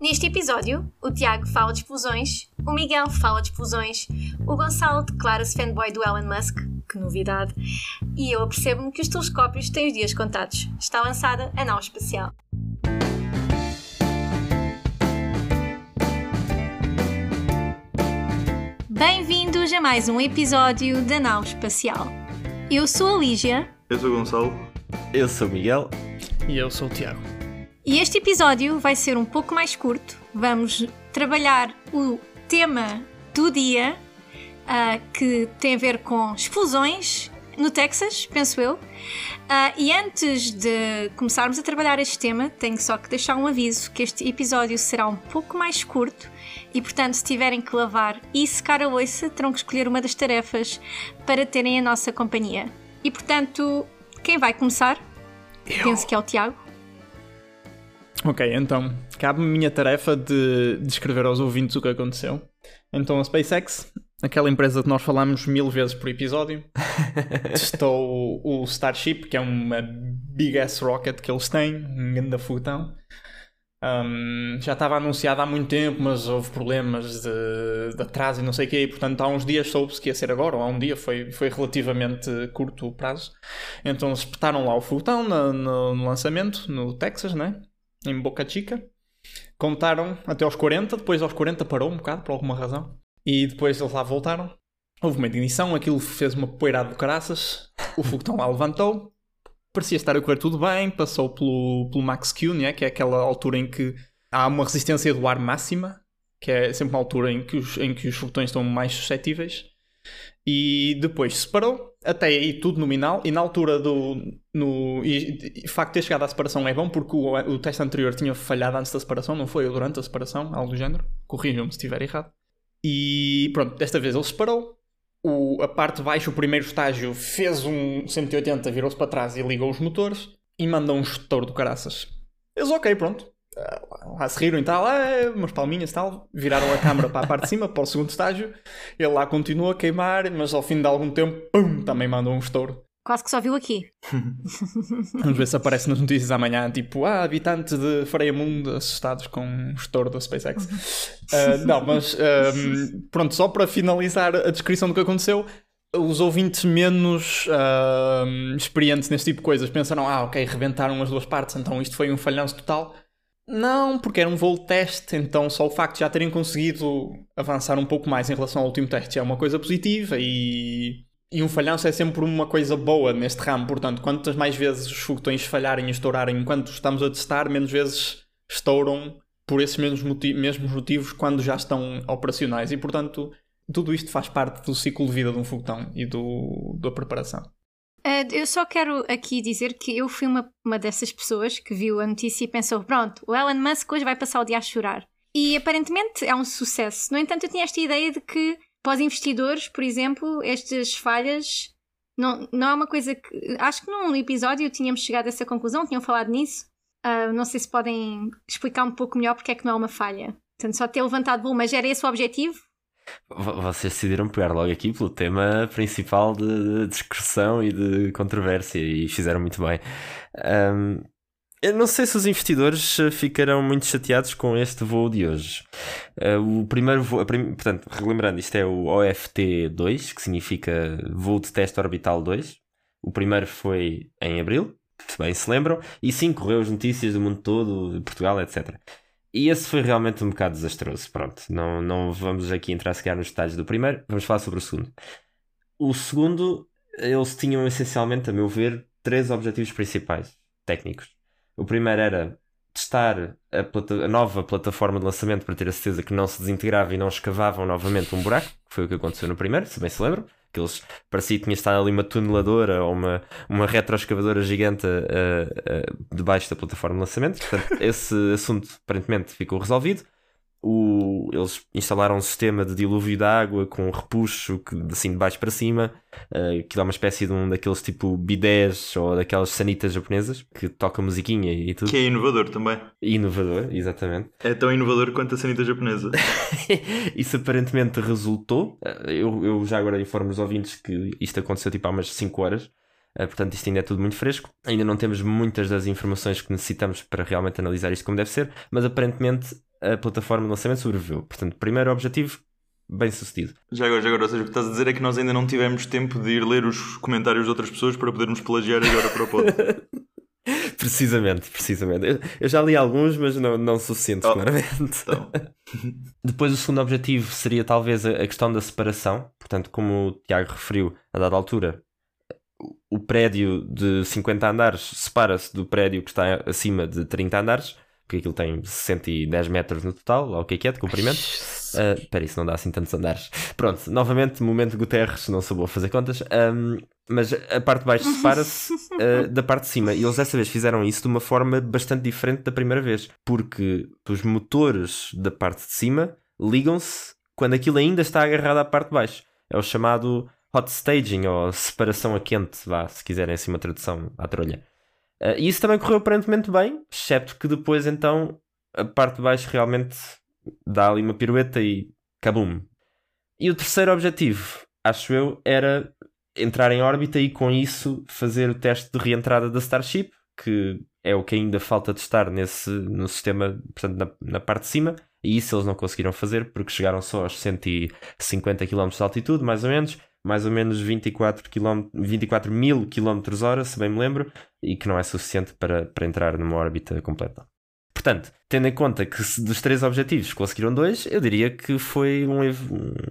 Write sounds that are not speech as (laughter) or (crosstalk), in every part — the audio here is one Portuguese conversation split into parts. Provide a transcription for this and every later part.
Neste episódio, o Tiago fala de explosões, o Miguel fala de explosões, o Gonçalo declara-se fanboy do Elon Musk, que novidade, e eu apercebo-me que os telescópios têm os dias contados. Está lançada a nau espacial. Bem-vindos a mais um episódio da nau espacial. Eu sou a Lígia. Eu sou o Gonçalo. Eu sou o Miguel. E eu sou o Tiago. E este episódio vai ser um pouco mais curto. Vamos trabalhar o tema do dia, uh, que tem a ver com explosões no Texas, penso eu. Uh, e antes de começarmos a trabalhar este tema, tenho só que deixar um aviso que este episódio será um pouco mais curto e, portanto, se tiverem que lavar e secar a louça, terão que escolher uma das tarefas para terem a nossa companhia. E, portanto, quem vai começar? Eu. Penso que é o Tiago. Ok, então, cabe-me a minha tarefa de descrever aos ouvintes o que aconteceu. Então, a SpaceX, aquela empresa que nós falamos mil vezes por episódio, (laughs) testou o Starship, que é uma big ass rocket que eles têm, um grande foguetão. Um, já estava anunciado há muito tempo, mas houve problemas de, de atraso e não sei o quê, e portanto há uns dias soube-se que ia ser agora, ou há um dia, foi, foi relativamente curto o prazo. Então espetaram lá o foguetão no, no, no lançamento, no Texas, né? Em Boca Chica. Contaram até aos 40, depois aos 40 parou um bocado, por alguma razão. E depois eles lá voltaram. Houve uma ignição, aquilo fez uma poeirada de caraças. O foguetão lá levantou. Parecia estar a correr tudo bem. Passou pelo, pelo Max Q, né? que é aquela altura em que há uma resistência do ar máxima, que é sempre uma altura em que os, em que os foguetões estão mais suscetíveis. E depois separou, até aí tudo nominal, e na altura do. No, e, e, facto de ter chegado à separação é bom porque o, o teste anterior tinha falhado antes da separação, não foi? Ou durante a separação, algo do género. Corrijam-me se estiver errado. E pronto, desta vez ele separou. O, a parte de baixo, o primeiro estágio, fez um 180, virou-se para trás e ligou os motores e mandou um estouro do caraças. Eles, ok, pronto lá se riram e tal, ah, umas palminhas e tal, viraram a câmera para a parte de cima, para o segundo estágio, ele lá continua a queimar, mas ao fim de algum tempo, pum, também mandou um estouro. Quase que só viu aqui. (laughs) Vamos ver se aparece nas notícias amanhã, tipo, ah, habitantes de Freia Mundo assustados com um estouro da SpaceX. uh, (laughs) não, mas um, pronto, só para finalizar a descrição do que aconteceu, os ouvintes menos uh, experientes nesse tipo de coisas pensaram, ah, ok, rebentaram as duas partes, então isto foi um falhanço total. Não, porque era um voo teste, então só o facto de já terem conseguido avançar um pouco mais em relação ao último teste é uma coisa positiva e, e um falhanço é sempre uma coisa boa neste ramo. Portanto, quantas mais vezes os foguetões falharem e estourarem enquanto estamos a testar, menos vezes estouram por esses mesmos, motiv mesmos motivos quando já estão operacionais. E portanto, tudo isto faz parte do ciclo de vida de um foguetão e do, da preparação. Uh, eu só quero aqui dizer que eu fui uma, uma dessas pessoas que viu a notícia e pensou: pronto, o Elon Musk hoje vai passar o dia a chorar. E aparentemente é um sucesso. No entanto, eu tinha esta ideia de que, para os investidores, por exemplo, estas falhas não, não é uma coisa que. Acho que num episódio tínhamos chegado a essa conclusão, tinham falado nisso. Uh, não sei se podem explicar um pouco melhor porque é que não é uma falha. Portanto, só ter levantado voo, mas era esse o objetivo? Vocês decidiram pegar logo aqui pelo tema principal de discussão e de controvérsia e fizeram muito bem. Um, eu não sei se os investidores ficarão muito chateados com este voo de hoje. Uh, o primeiro voo, prim, portanto, relembrando, isto é o OFT-2, que significa Voo de Teste Orbital 2. O primeiro foi em abril, se bem se lembram, e sim, correu as notícias do mundo todo, de Portugal, etc. E esse foi realmente um bocado desastroso. Pronto, não, não vamos aqui entrar sequer nos detalhes do primeiro, vamos falar sobre o segundo. O segundo, eles tinham essencialmente, a meu ver, três objetivos principais técnicos. O primeiro era testar a, plata a, nova plataforma de lançamento para ter a certeza que não se desintegrava e não escavavam novamente um buraco, que foi o que aconteceu no primeiro, se bem se lembram que eles parecia que tinha estado ali uma tuneladora ou uma, uma retroescavadora gigante uh, uh, debaixo da plataforma de lançamento. Portanto, (laughs) esse assunto aparentemente ficou resolvido o, eles instalaram um sistema de dilúvio de água com um repuxo que, assim de baixo para cima, uh, que dá uma espécie de um daqueles tipo bidés ou daquelas sanitas japonesas que toca musiquinha e tudo. Que é inovador também. Inovador, exatamente. É tão inovador quanto a sanita japonesa. (laughs) Isso aparentemente resultou. Uh, eu, eu já agora informo os ouvintes que isto aconteceu tipo há umas 5 horas. Uh, portanto, isto ainda é tudo muito fresco. Ainda não temos muitas das informações que necessitamos para realmente analisar isto como deve ser, mas aparentemente a plataforma de lançamento sobreviveu. Portanto, primeiro objetivo, bem sucedido. Já agora, já agora, ou seja, o que estás a dizer é que nós ainda não tivemos tempo de ir ler os comentários de outras pessoas para podermos plagiar agora para o podcast. (laughs) Precisamente, precisamente. Eu, eu já li alguns, mas não, não suficientes, Oh, claramente. Então, (laughs) Depois, o segundo objetivo seria talvez a a questão da separação. Portanto, como o Tiago referiu, a dada altura, o prédio de 50 andares separa-se do prédio que está acima de 30 andares, porque aquilo tem 110 metros no total, lá o que é que é de comprimento. Ah, Espera, isso não dá assim tantos andares. Pronto, novamente, momento Guterres, não sou bom a fazer contas. Ahm, mas a parte de baixo (laughs) separa-se ah, da parte de cima. E eles dessa vez fizeram isso de uma forma bastante diferente da primeira vez. Porque os motores da parte de cima ligam-se quando aquilo ainda está agarrado à parte de baixo. É o chamado hot staging, ou separação a quente, vá, se quiserem assim uma tradução à trolha. Ah, e isso também correu aparentemente bem, excepto que depois então a parte de baixo realmente dá ali uma pirueta e cabum. E o terceiro objetivo, acho eu, era entrar em órbita e com isso fazer o teste de reentrada da Starship, que é o que ainda falta testar nesse, no sistema, portanto, na, na parte de cima. E isso eles não conseguiram fazer porque chegaram só aos 150 km de altitude, mais ou menos, mais ou menos 24, km, 24 mil km hora, se bem me lembro, e que não é suficiente para, para entrar numa órbita completa. Portanto, tendo em conta que dos três objetivos conseguiram dois, eu diria que foi um,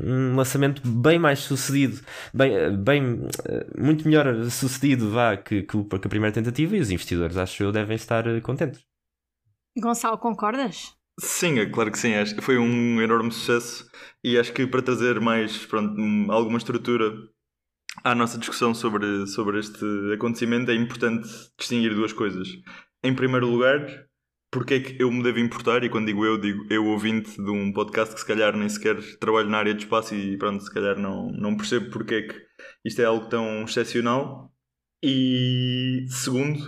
um lançamento bem mais sucedido, bem, bem muito melhor sucedido vá, que, que a primeira tentativa e os investidores, acho eu, devem estar contentes. Gonçalo, concordas? Sim, é claro que sim. Acho que foi um enorme sucesso e acho que para trazer mais pronto, um, alguma estrutura à nossa discussão sobre, sobre este acontecimento é importante distinguir duas coisas. Em primeiro lugar, porque é que eu me devo importar, e quando digo eu, digo eu ouvinte de um podcast que se calhar nem sequer trabalho na área de espaço e pronto, se calhar não, não percebo porque é que isto é algo tão excepcional. E segundo,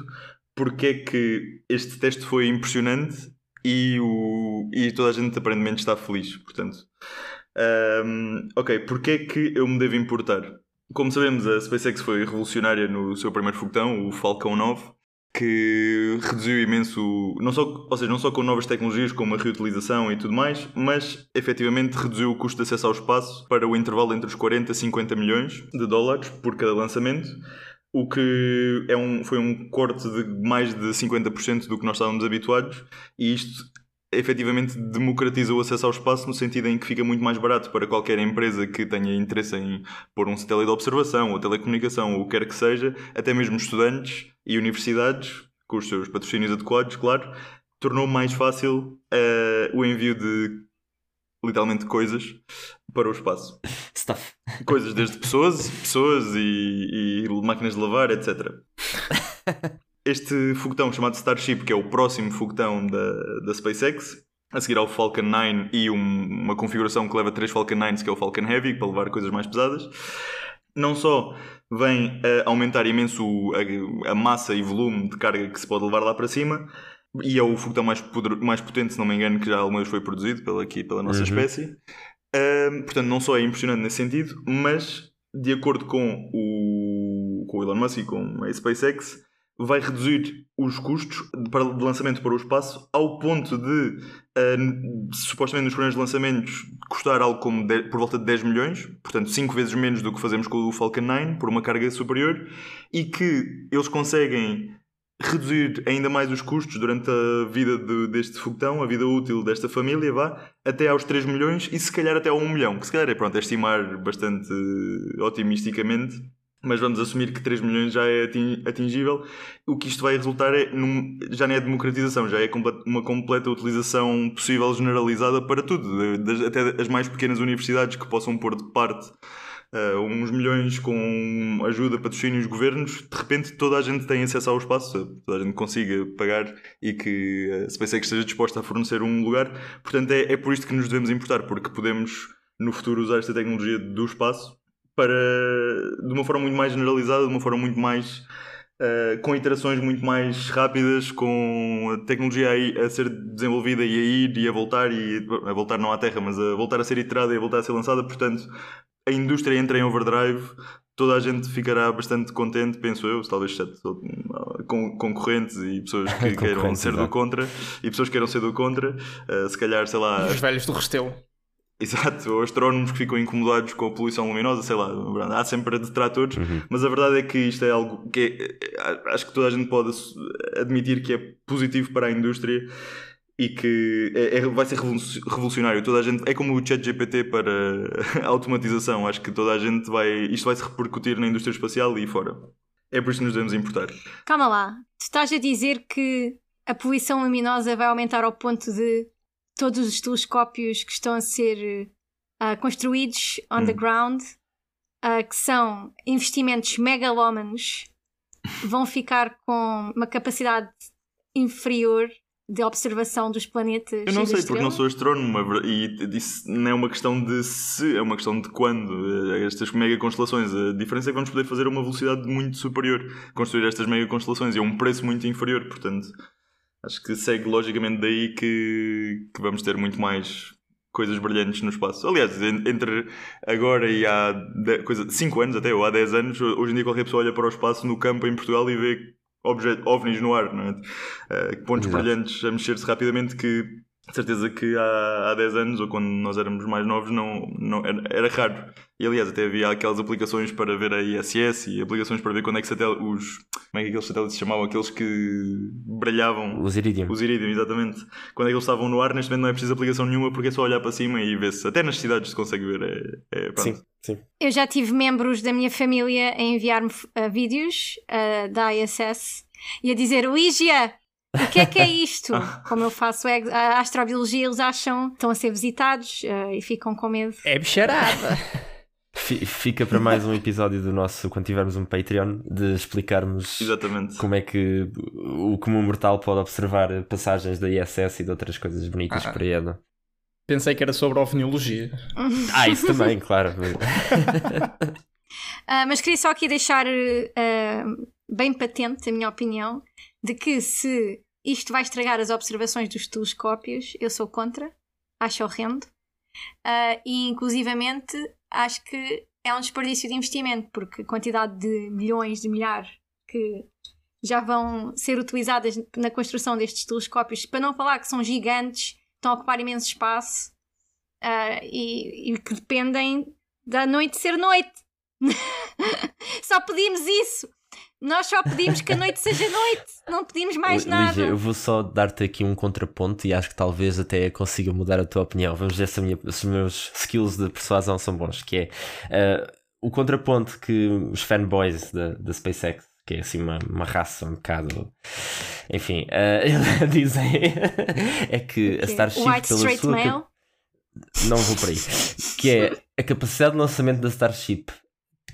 porque é que este teste foi impressionante e, o, e toda a gente aparentemente está feliz. Portanto, Ahm, ok, porque é que eu me devo importar? Como sabemos, a SpaceX foi revolucionária no seu primeiro foguetão, o Falcon 9, que reduziu imenso, não só, ou seja, não só com novas tecnologias como a reutilização e tudo mais, mas efetivamente reduziu o custo de acesso ao espaço para o intervalo entre os 40 e 50 milhões de dólares por cada lançamento, o que é um, foi um corte de mais de 50% do que nós estávamos habituados, e isto efetivamente democratiza o acesso ao espaço no sentido em que fica muito mais barato para qualquer empresa que tenha interesse em pôr um satélite de observação ou telecomunicação ou o que quer que seja, até mesmo estudantes e universidades, com os seus patrocínios adequados, claro, tornou mais fácil eh, o envio de literalmente coisas para o espaço. (laughs) Stuff. Coisas desde pessoas, pessoas e, e máquinas de lavar, etc. (laughs) Este foguetão chamado Starship, que é o próximo foguetão da, da SpaceX, a seguir ao Falcon 9 e um- uma configuração que leva três Falcon 9s, que é o Falcon Heavy, para levar coisas mais pesadas, não só vem a aumentar imenso a, a massa e volume de carga que se pode levar lá para cima, e é o foguetão mais, poder- mais potente, se não me engano, que já alguma vez foi produzido pela, aqui, pela nossa Uhum. espécie. Portanto, não só é impressionante nesse sentido, mas de acordo com o, com o Elon Musk e com a SpaceX, vai reduzir os custos de, lançamento para o espaço ao ponto de, n- supostamente nos primeiros lançamentos, custar algo como por volta de 10 milhões, portanto 5 vezes menos do que fazemos com o Falcon 9, por uma carga superior, e que eles conseguem reduzir ainda mais os custos durante a vida de- deste foguetão, a vida útil desta família, vá, até aos 3 milhões e se calhar até ao 1 milhão, que se calhar é, pronto, é estimar bastante eh, otimisticamente, mas vamos assumir que 3 milhões já é atin- atingível. O que isto vai resultar é, num- já não é democratização, já é uma completa utilização possível generalizada para tudo, até as mais pequenas universidades que possam pôr de parte uh, uns milhões com ajuda, patrocínios, governos, de repente toda a gente tem acesso ao espaço, toda a gente consiga pagar e que a SpaceX esteja disposta a fornecer um lugar. Portanto, é, é por isto que nos devemos importar, porque podemos no futuro usar esta tecnologia do espaço para de uma forma muito mais generalizada, de uma forma muito mais Uh, com iterações muito mais rápidas, com a tecnologia aí a ser desenvolvida e a ir e a voltar, e a voltar não à Terra, mas a voltar a ser iterada e a voltar a ser lançada. Portanto, a indústria entra em overdrive toda a gente ficará bastante contente, penso eu, talvez exceto com concorrentes e pessoas que (laughs) queiram ser do contra e pessoas que queiram ser do contra, uh, se calhar, sei lá. Os velhos do Restelo. Exato, ou astrónomos que ficam incomodados com a poluição luminosa, sei lá, há sempre detratores, uhum. mas a verdade é que isto é algo que é, acho que toda a gente pode admitir que é positivo para a indústria e que é, é, vai ser revolucionário. Toda a gente, é como o chat GPT para a (laughs) automatização, acho que toda a gente vai, isto vai se repercutir na indústria espacial e fora. É por isso que nos devemos importar. Calma lá, tu estás a dizer que a poluição luminosa vai aumentar ao ponto de todos os telescópios que estão a ser uh, construídos on hum. the ground, uh, que são investimentos megalómanos, (laughs) vão ficar com uma capacidade inferior de observação dos planetas. Eu não sei, porque não sou astrónomo e isso não é uma questão de se, é uma questão de quando. Eh, estas mega constelações, a diferença é que vamos poder fazer a uma velocidade muito superior, construir estas mega constelações e a um preço muito inferior, portanto. Acho que segue logicamente daí que, que vamos ter muito mais coisas brilhantes no espaço. Aliás, entre agora e há 5 anos até, ou há 10 anos, hoje em dia qualquer pessoa olha para o espaço no campo em Portugal e vê ovnis no ar, não é? Uh, pontos Exato. brilhantes a mexer-se rapidamente que de certeza que há, há 10 anos, ou quando nós éramos mais novos, não, não era, era, raro. E aliás, até havia aquelas aplicações para ver a ISS e aplicações para ver quando é que os. Como é que aqueles satélites se chamavam? Aqueles que brilhavam. Os Iridium. Os Iridium, exatamente. Quando é que eles estavam no ar, neste momento não é preciso aplicação nenhuma porque é só olhar para cima e ver-se. Até nas cidades se consegue ver. É, é, sim, sim. Eu já tive membros da minha família a enviar-me uh, vídeos uh, da ISS e a dizer: Lígia, o que é que é (laughs) isto? Como eu faço é, a astrobiologia, eles acham que estão a ser visitados uh, e ficam com medo. É bicharada. (laughs) Fica para mais um episódio do nosso, quando tivermos um Patreon, de explicarmos Exatamente. como é que o comum mortal pode observar passagens da ISS e de outras coisas bonitas ah, por aí. Não? Pensei que era sobre ovniologia. (laughs) ah, isso também, claro. uh, mas queria só aqui deixar uh, bem patente a minha opinião de que se isto vai estragar as observações dos telescópios, eu sou contra, acho horrendo. Uh, e inclusivamente acho que é um desperdício de investimento, porque a quantidade de milhões de milhares que já vão ser utilizadas na construção destes telescópios, para não falar que são gigantes, estão a ocupar imenso espaço uh, e, e que dependem da noite ser noite. (laughs) Só pedimos isso. Nós só pedimos que a noite seja noite, não pedimos mais nada. Lígia, eu vou só dar-te aqui um contraponto e acho que talvez até consiga mudar a tua opinião. Vamos ver se, a minha, se os meus skills de persuasão são bons. Que é uh, o contraponto que os fanboys da, da SpaceX, que é assim uma, uma raça um bocado. Enfim, (laughs) uh, dizem é que a Starship White pela straight sua. Male? Não vou por aí. Que é a capacidade de lançamento da Starship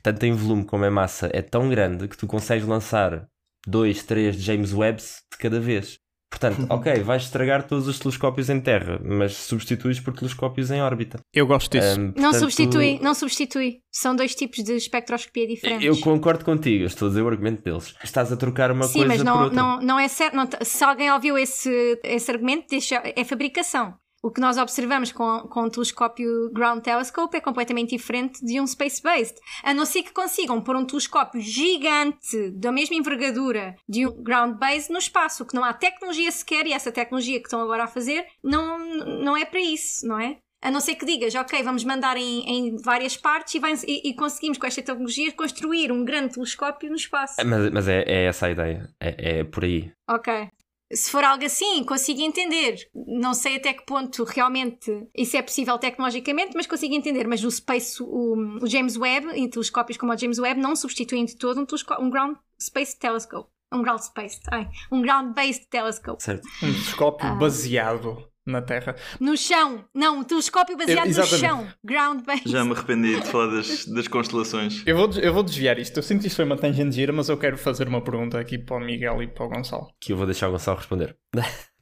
tanto em volume como em massa, é tão grande que tu consegues lançar dois, três James Webbs de cada vez. Portanto, ok, vais estragar todos os telescópios em terra, mas substituis por telescópios em órbita. Eu gosto disso. Um, portanto, não substitui, não substitui. São dois tipos de espectroscopia diferentes. Eu concordo contigo, estou a dizer o argumento deles. Estás a trocar uma Sim, coisa mas não, por outra. não, não é certo. Não, se alguém ouviu esse, esse argumento, deixa, é fabricação. O que nós observamos com, com o telescópio Ground Telescope é completamente diferente de um space-based. A não ser que consigam pôr um telescópio gigante, da mesma envergadura de um ground-based, no espaço, que não há tecnologia sequer, e essa tecnologia que estão agora a fazer não, não é para isso, não é? A não ser que digas, ok, vamos mandar em, em várias partes e, vai, e, e, conseguimos com esta tecnologia construir um grande telescópio no espaço. Mas, mas é, é, essa a ideia, é, é por aí. Ok se for algo assim, consigo entender. Não sei até que ponto realmente isso é possível tecnologicamente, mas consigo entender. Mas o Space, o, o James Webb, em telescópios como o James Webb, não substituem de todo um, um Ground Space Telescope. Um Ground Space, ai, um Ground-Based Telescope. Certo. Um telescópio ah. baseado na Terra. No chão. Não, um telescópio baseado eu, no chão. Ground-based. Já me arrependi de falar das, das constelações. Eu vou, eu vou desviar isto. Eu sinto que isto foi uma tangente gira, mas eu quero fazer uma pergunta aqui para o Miguel e para o Gonçalo. Que eu vou deixar o Gonçalo responder.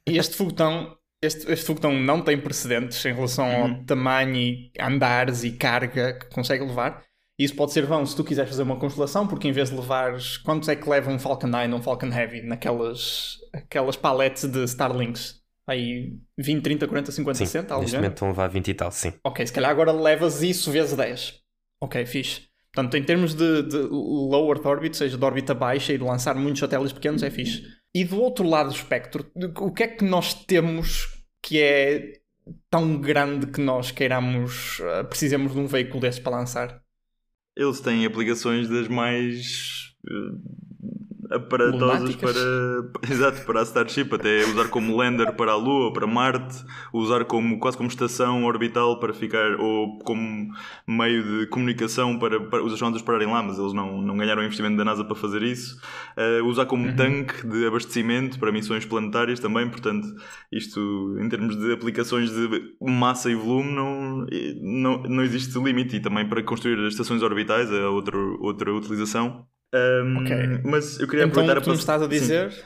este foguetão... Este, este foguetão não tem precedentes em relação uhum. ao tamanho e andares e carga que consegue levar. Isso pode ser vão se tu quiseres fazer uma constelação, porque em vez de levares. Quantos é que leva um Falcon 9 ou um Falcon Heavy naquelas aquelas paletes de Starlinks? Aí 20, 30, 40, 50, sim, 60, algo Neste momento estão a levar 20 e tal, sim. Ok, se calhar agora levas isso vezes 10. Ok, fixe. Portanto, em termos de, de low Earth orbit, ou seja, de órbita baixa e de lançar muitos satélites pequenos, é fixe. E do outro lado do espectro, o que é que nós temos que é tão grande que nós queiramos, uh, precisemos de um veículo desses para lançar? Eles têm aplicações das mais uh, aparatosas para, (laughs) exato, para a Starship, até usar como lander para a Lua, para Marte, usar como, quase como estação orbital para ficar, ou como meio de comunicação para, para os astronautas pararem lá, mas eles não, não ganharam investimento da NASA para fazer isso. Uh, usar como uhum. tanque de abastecimento para missões planetárias também, portanto, isto em termos de aplicações de massa e volume não, não, não existe limite e também para construir estações orbitais é outra, outra utilização. Um, ok. Mas eu queria então, aproveitar o que tu me estás a dizer, Sim.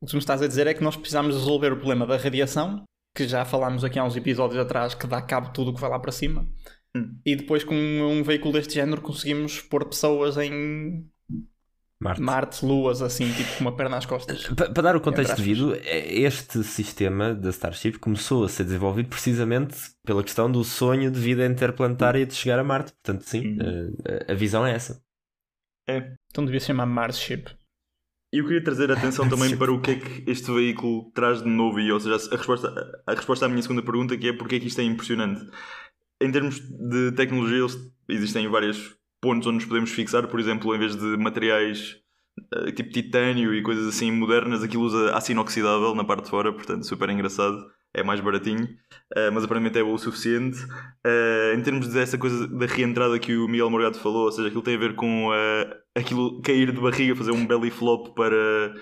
o que tu me estás a dizer é que nós precisamos resolver o problema da radiação, que já falámos aqui há uns episódios atrás, que dá cabo tudo o que vai lá para cima. Hum. E depois com um veículo deste género conseguimos pôr pessoas em Marte. Marte, luas, assim, tipo com uma perna às costas. Para, para dar o contexto devido, é, este sistema da Starship começou a ser desenvolvido precisamente pela questão do sonho de vida interplanetária de chegar a Marte. Portanto, sim, hum. a, a visão é essa. É. Então devia se chamar Marship. E eu queria trazer a atenção (laughs) também para o que é que este veículo traz de novo, e ou seja, a resposta, a resposta à minha segunda pergunta, que é porque é que isto é impressionante. Em termos de tecnologia, existem vários pontos onde nos podemos fixar, por exemplo, em vez de materiais eh, tipo titânio e coisas assim modernas, aquilo usa aço inoxidável na parte de fora, portanto, super engraçado é mais baratinho, uh, mas aparentemente é o suficiente. Uh, em termos dessa coisa da reentrada que o Miguel Morgado falou, ou seja, aquilo tem a ver com uh, aquilo cair de barriga, fazer um belly flop para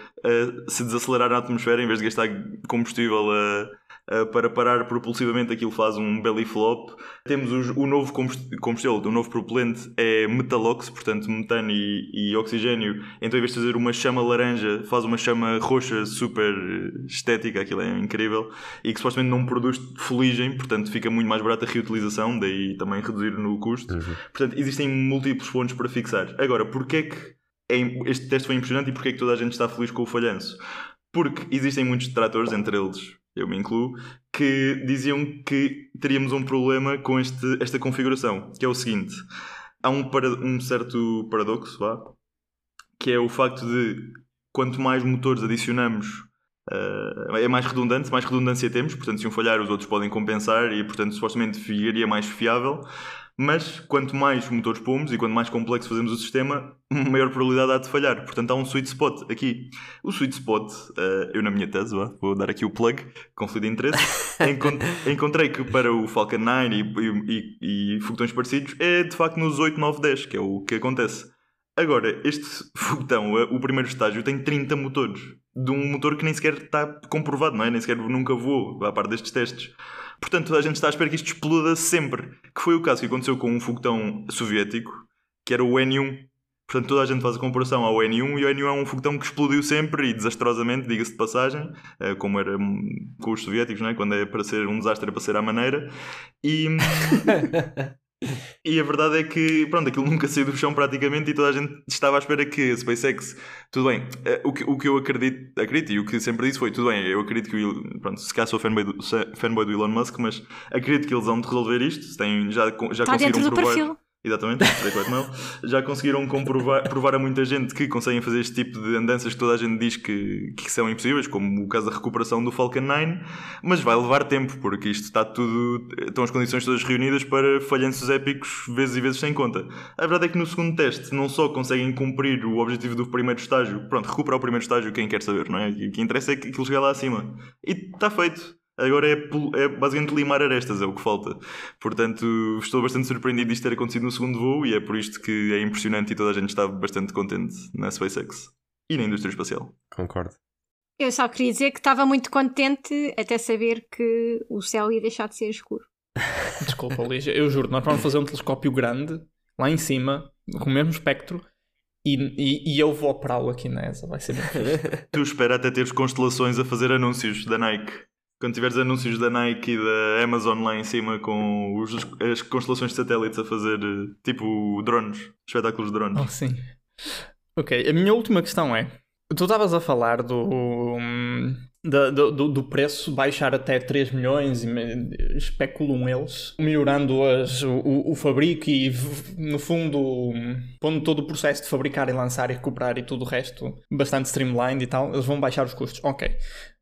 se desacelerar na atmosfera em vez de gastar combustível a uh, para parar propulsivamente aquilo faz um belly flop. Temos os, o novo combustível, o novo propelente é metalox, portanto metano e, e, oxigênio. Então em vez de fazer uma chama laranja, faz uma chama roxa super estética, aquilo é incrível. E que supostamente não produz fuligem, portanto fica muito mais barata a reutilização, daí também reduzir no custo. Uhum. Portanto existem múltiplos pontos para fixar. Agora, porquê é que este teste foi impressionante e porquê é que toda a gente está feliz com o falhanço? Porque existem muitos detratores, entre eles eu me incluo, que diziam que teríamos um problema com este, esta configuração, que é o seguinte: há um, para, um certo paradoxo, vá, que é o facto de quanto mais motores adicionamos, uh, é mais redundante, mais redundância temos, portanto, se um falhar, os outros podem compensar e, portanto, supostamente ficaria mais fiável. Mas quanto mais motores pomos e quanto mais complexo fazemos o sistema, (laughs) maior probabilidade há de falhar. Portanto, há um sweet spot aqui. O sweet spot, uh, eu na minha tese, vou dar aqui o plug, conflito de interesse, (laughs) encontrei que para o Falcon 9 e, e, e, e foguetões parecidos é de facto nos 8, 9, 10, que é o que acontece. Agora, este foguetão, o primeiro estágio, tem 30 motores. De um motor que nem sequer está comprovado, não é? Nem sequer nunca voou, à parte destes testes. Portanto, toda a gente está à espera que isto exploda sempre. Que foi o caso que aconteceu com um foguetão soviético, que era o N1. Portanto, toda a gente faz a comparação ao N1 e o N1 é um foguetão que explodiu sempre e desastrosamente, diga-se de passagem, eh, como era com os soviéticos, não é? quando é para ser um desastre é para ser à maneira. E. (laughs) E a verdade é que, pronto, aquilo nunca saiu do chão praticamente e toda a gente estava à espera que a SpaceX, tudo bem, eh, o que, o que eu acredito, acredito e o que sempre disse foi, tudo bem, eu acredito que, o, pronto, se calhar sou fanboy do, fanboy do Elon Musk, mas acredito que eles vão resolver isto, têm, já, já Está conseguiram provar... Exatamente, já conseguiram comprovar, provar a muita gente que conseguem fazer este tipo de andanças que toda a gente diz que, que são impossíveis, como o caso da recuperação do Falcon 9, mas vai levar tempo, porque isto está tudo. estão as condições todas reunidas para falhanços épicos vezes e vezes sem conta. A verdade é que no segundo teste não só conseguem cumprir o objetivo do primeiro estágio, pronto, recuperar o primeiro estágio, quem quer saber, não é? O que interessa é que aquilo chegar lá acima. E está feito. Agora é, é basicamente limar arestas, é o que falta. Portanto, estou bastante surpreendido disto ter acontecido no segundo voo e é por isto que é impressionante e toda a gente está bastante contente na SpaceX e na indústria espacial. Concordo. Eu só queria dizer que estava muito contente até saber que o céu ia deixar de ser escuro. (laughs) Desculpa, Lígia, eu juro, nós vamos fazer um telescópio grande lá em cima, com o mesmo espectro, e, e, e, eu vou operá-lo aqui nessa, vai ser bem (laughs) Tu espera até teres constelações a fazer anúncios da Nike. Quando tiveres anúncios da Nike e da Amazon lá em cima com os, as constelações de satélites a fazer tipo drones, espetáculos de drones. Oh, sim. Ok, a minha última questão é: tu estavas a falar do, da- do, do- preço baixar até 3 milhões, e especulam eles, melhorando as, o, o- fabrico e, no fundo, pondo todo o processo de fabricar e lançar e recuperar e tudo o resto bastante streamlined e tal, eles vão baixar os custos. Ok.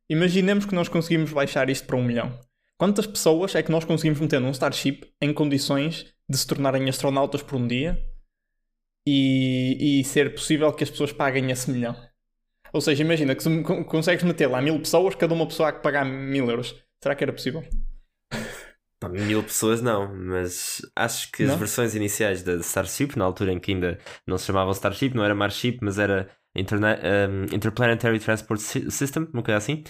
Imaginemos que nós conseguimos baixar isto para um milhão. Quantas pessoas é que nós conseguimos meter num Starship em condições de se tornarem astronautas por um dia e, e ser possível que as pessoas paguem esse milhão? Ou seja, imagina que se con- consegues meter lá mil pessoas, cada uma pessoa há que pagar mil euros. Será que era possível? Mil pessoas não, mas acho que as Não? versões iniciais da Starship, na altura em que ainda não se chamava Starship, não era Marship, mas era Interna- um, Interplanetary Transport Sy- System, uma coisa assim.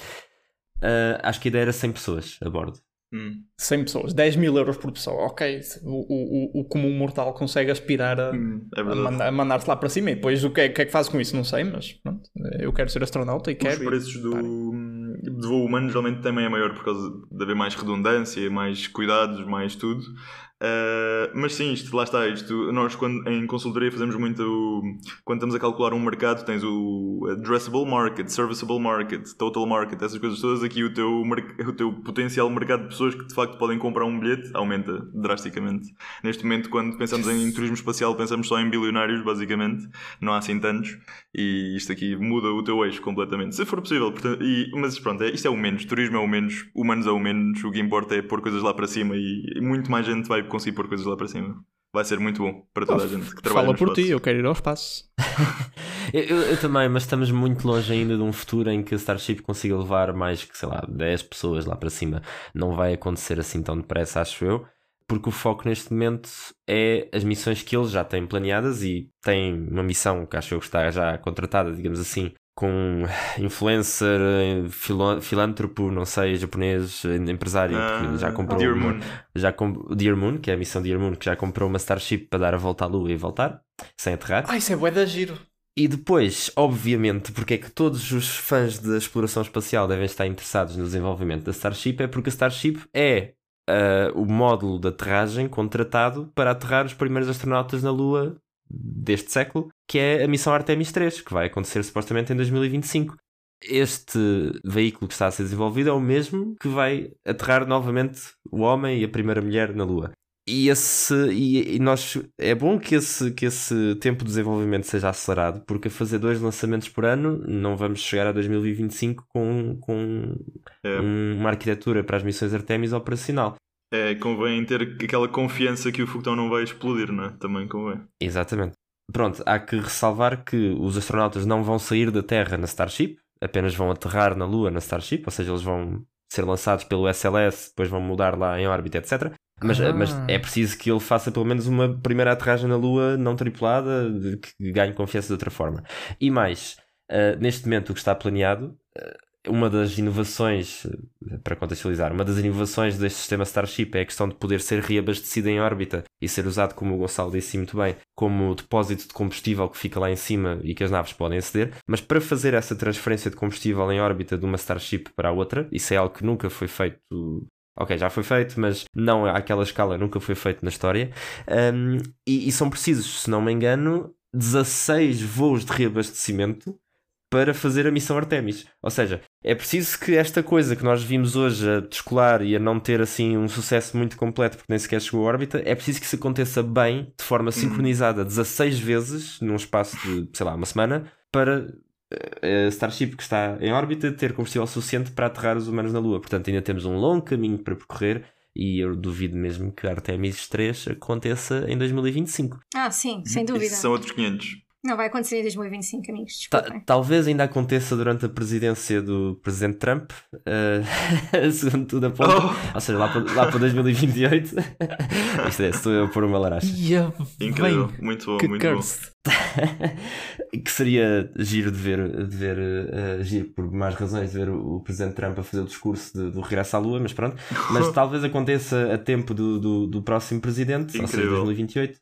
Uh, acho que a ideia era 100 pessoas a bordo. Hum. 100 pessoas, 10 mil euros por pessoa. Ok, o, o, o comum mortal consegue aspirar a, Hum, é a, verdade. manda- a mandar-se lá para cima. E depois o que, é, o que é que faz com isso? Não sei, mas pronto. Eu quero ser astronauta e Os quero. e- preços do, pare. de voo humano geralmente também é maior por causa de haver mais redundância, mais cuidados, mais tudo. Uh, mas sim, isto, lá está. Isto, nós, quando, em consultoria, fazemos muito. Quando estamos a calcular um mercado, tens o addressable market, serviceable market, total market, essas coisas todas. Aqui o teu, o teu potencial mercado de pessoas que de facto podem comprar um bilhete aumenta drasticamente. Neste momento, quando pensamos em turismo espacial, pensamos só em bilionários, basicamente. Não há assim tantos. E isto aqui muda o teu eixo completamente. Se for possível. Portanto, e, mas pronto, é, isto é o menos. Turismo é o menos. Humanos é o menos. O que importa é pôr coisas lá para cima. E, e muito mais gente vai conseguir pôr coisas lá para cima. Vai ser muito bom para toda a gente que trabalha Fala no por ti, eu quero ir ao espaço. (laughs) Eu, eu- eu também, mas estamos muito longe ainda de um futuro em que a Starship consiga levar mais que, sei lá, 10 pessoas lá para cima. Não vai acontecer assim tão depressa, acho eu, porque o foco neste momento é as missões que eles já têm planeadas e têm uma missão que acho eu que está já contratada, digamos assim, com influencer, filântropo, não sei, japonês, empresário que já Ah, comprou Dear Moon. já com Dear Moon, que é a missão Dear Moon, que já comprou uma Starship para dar a volta à Lua e voltar, sem aterrar. Ah, isso é bué da giro. E depois, obviamente, porque é que todos os fãs da exploração espacial devem estar interessados no desenvolvimento da Starship, é porque a Starship é ah, o módulo de aterragem contratado para aterrar os primeiros astronautas na Lua deste século, que é a missão Artemis 3, que vai acontecer supostamente em 2025. Este veículo que está a ser desenvolvido é o mesmo que vai aterrar novamente o homem e a primeira mulher na Lua. E, esse, e, e nós é bom que esse, que esse tempo de desenvolvimento seja acelerado, porque a fazer dois lançamentos por ano não vamos chegar a 2025 com, com É. um- uma arquitetura para as missões Artemis operacional. É, convém ter aquela confiança que o foguetão não vai explodir, não é? Também convém. Exatamente. Pronto, há que ressalvar que os astronautas não vão sair da Terra na Starship, apenas vão aterrar na Lua na Starship, ou seja, eles vão ser lançados pelo SLS, depois vão mudar lá em órbita, etc. Mas, Ah. mas é preciso que ele faça pelo menos uma primeira aterragem na Lua não tripulada, que ganhe confiança de outra forma. E mais, ah, neste momento o que está planeado, ah, uma das inovações, para contextualizar, uma das inovações deste sistema Starship é a questão de poder ser reabastecido em órbita e ser usado, como o Gonçalo disse muito bem, como depósito de combustível que fica lá em cima e que as naves podem aceder. Mas para fazer essa transferência de combustível em órbita de uma Starship para a outra, isso é algo que nunca foi feito. Ok, já foi feito, mas não àquela escala nunca foi feito na história. Um, e, e são precisos, se não me engano, 16 voos de reabastecimento para fazer a missão Artemis. Ou seja, é preciso que esta coisa que nós vimos hoje a descolar e a não ter assim um sucesso muito completo porque nem sequer chegou à órbita, é preciso que isso aconteça bem, de forma sincronizada, 16 vezes num espaço de, sei lá, uma semana, para eh, a Starship que está em órbita ter combustível suficiente para aterrar os humanos na Lua. Portanto, ainda temos um longo caminho para percorrer e eu duvido mesmo que a Artemis 3 aconteça em 2025. Ah, sim, sem dúvida. Isso são outros 500. Não vai acontecer em 2025, amigos. Ta- Desculpem. talvez ainda aconteça durante a presidência do presidente Trump, eh, (laughs) segundo tudo aponta. Oh, Ou seja, lá para, lá para 2028. (laughs) Isto é, estou eu a pôr uma laranja. Ia incrível. bem, Muito bom, que muito curse. (laughs) que seria giro de ver, de ver eh, giro por mais razões, de ver o, o presidente Trump a fazer o discurso de- do regresso à Lua, mas pronto. Mas talvez aconteça a tempo do, do, do próximo presidente, ou seja, Incrível. 2028.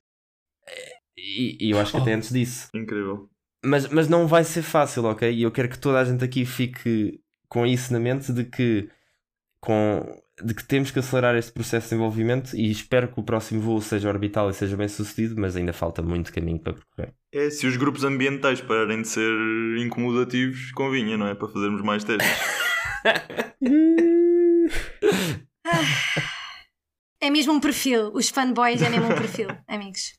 E, e eu acho que até Oh. antes disso. Incrível. Mas, mas não vai ser fácil, ok? E eu quero que toda a gente aqui fique com isso na mente de que, com, de que temos que acelerar este processo de desenvolvimento e espero que o próximo voo seja orbital e seja bem sucedido, mas ainda falta muito caminho para percorrer. É, se os grupos ambientais pararem de ser incomodativos, convinha, não é? Para fazermos mais testes. (laughs) É mesmo um perfil. Os fanboys é mesmo um perfil, amigos.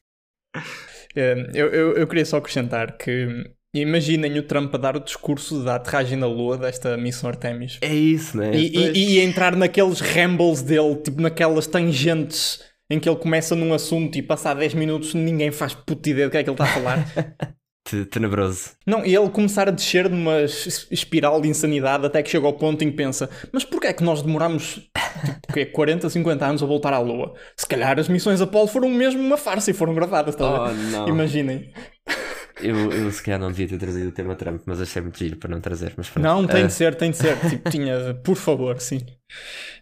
É, eu, eu, eu queria só acrescentar que imaginem o Trump a dar o discurso da aterragem na Lua desta missão Artemis. É isso, né? E, e, e entrar naqueles rambles dele, tipo naquelas tangentes em que ele começa num assunto e passar 10 minutos ninguém faz puta ideia do que é que ele está a falar. (laughs) Tenebroso. Não, e ele começar a descer numa espiral de insanidade até que chega ao ponto em que pensa: mas porquê é que nós demoramos tipo, 40, 50 anos a voltar à Lua? Se calhar as missões Apollo foram mesmo uma farsa e foram gravadas, tá oh, não. Imaginem. Eu, eu se calhar não devia ter trazido o tema Trump, mas achei muito giro para não trazer. Mas pronto. Não, tem uh... de ser, tem de ser. Tipo, tinha, por favor, sim.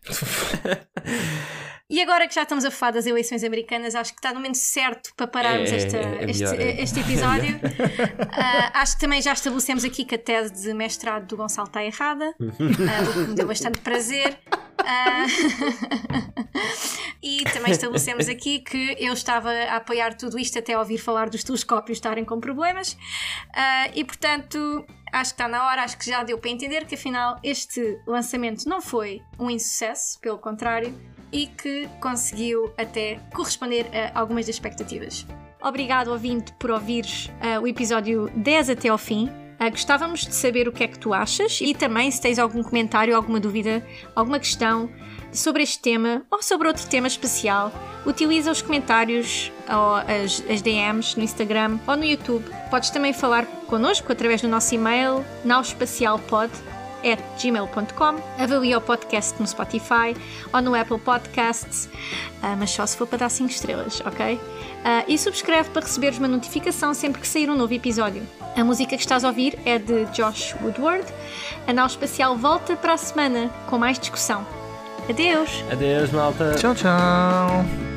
(laughs) E agora que já estamos a falar das eleições americanas, acho que está no momento certo para pararmos é, esta, é, é este, melhor, este, episódio. uh, acho que também já estabelecemos aqui que a tese de mestrado do Gonçalo está errada, uh, o que me deu bastante prazer. Uh, (laughs) e também estabelecemos aqui que eu estava a apoiar tudo isto até ouvir falar dos telescópios estarem com problemas. e portanto, acho que está na hora, acho que já deu para entender que afinal este lançamento não foi um insucesso, pelo contrário e que conseguiu até corresponder a algumas das expectativas. Obrigado, ouvinte, por ouvires uh, o episódio 10 até ao fim. Uh, gostávamos de saber o que é que tu achas e também se tens algum comentário, alguma dúvida, alguma questão sobre este tema ou sobre outro tema especial, utiliza os comentários ou as, as DMs no Instagram ou no YouTube. Podes também falar connosco através do nosso e-mail nauspacialpod.com gmail.com, avalie o podcast no Spotify ou no Apple Podcasts, uh, mas só se for para dar 5 estrelas, ok? Uh, e subscreve para receberes uma notificação sempre que sair um novo episódio. A música que estás a ouvir é de Josh Woodward. A Nau Espacial volta para a semana com mais discussão. Adeus! Adeus, malta! Tchau, tchau!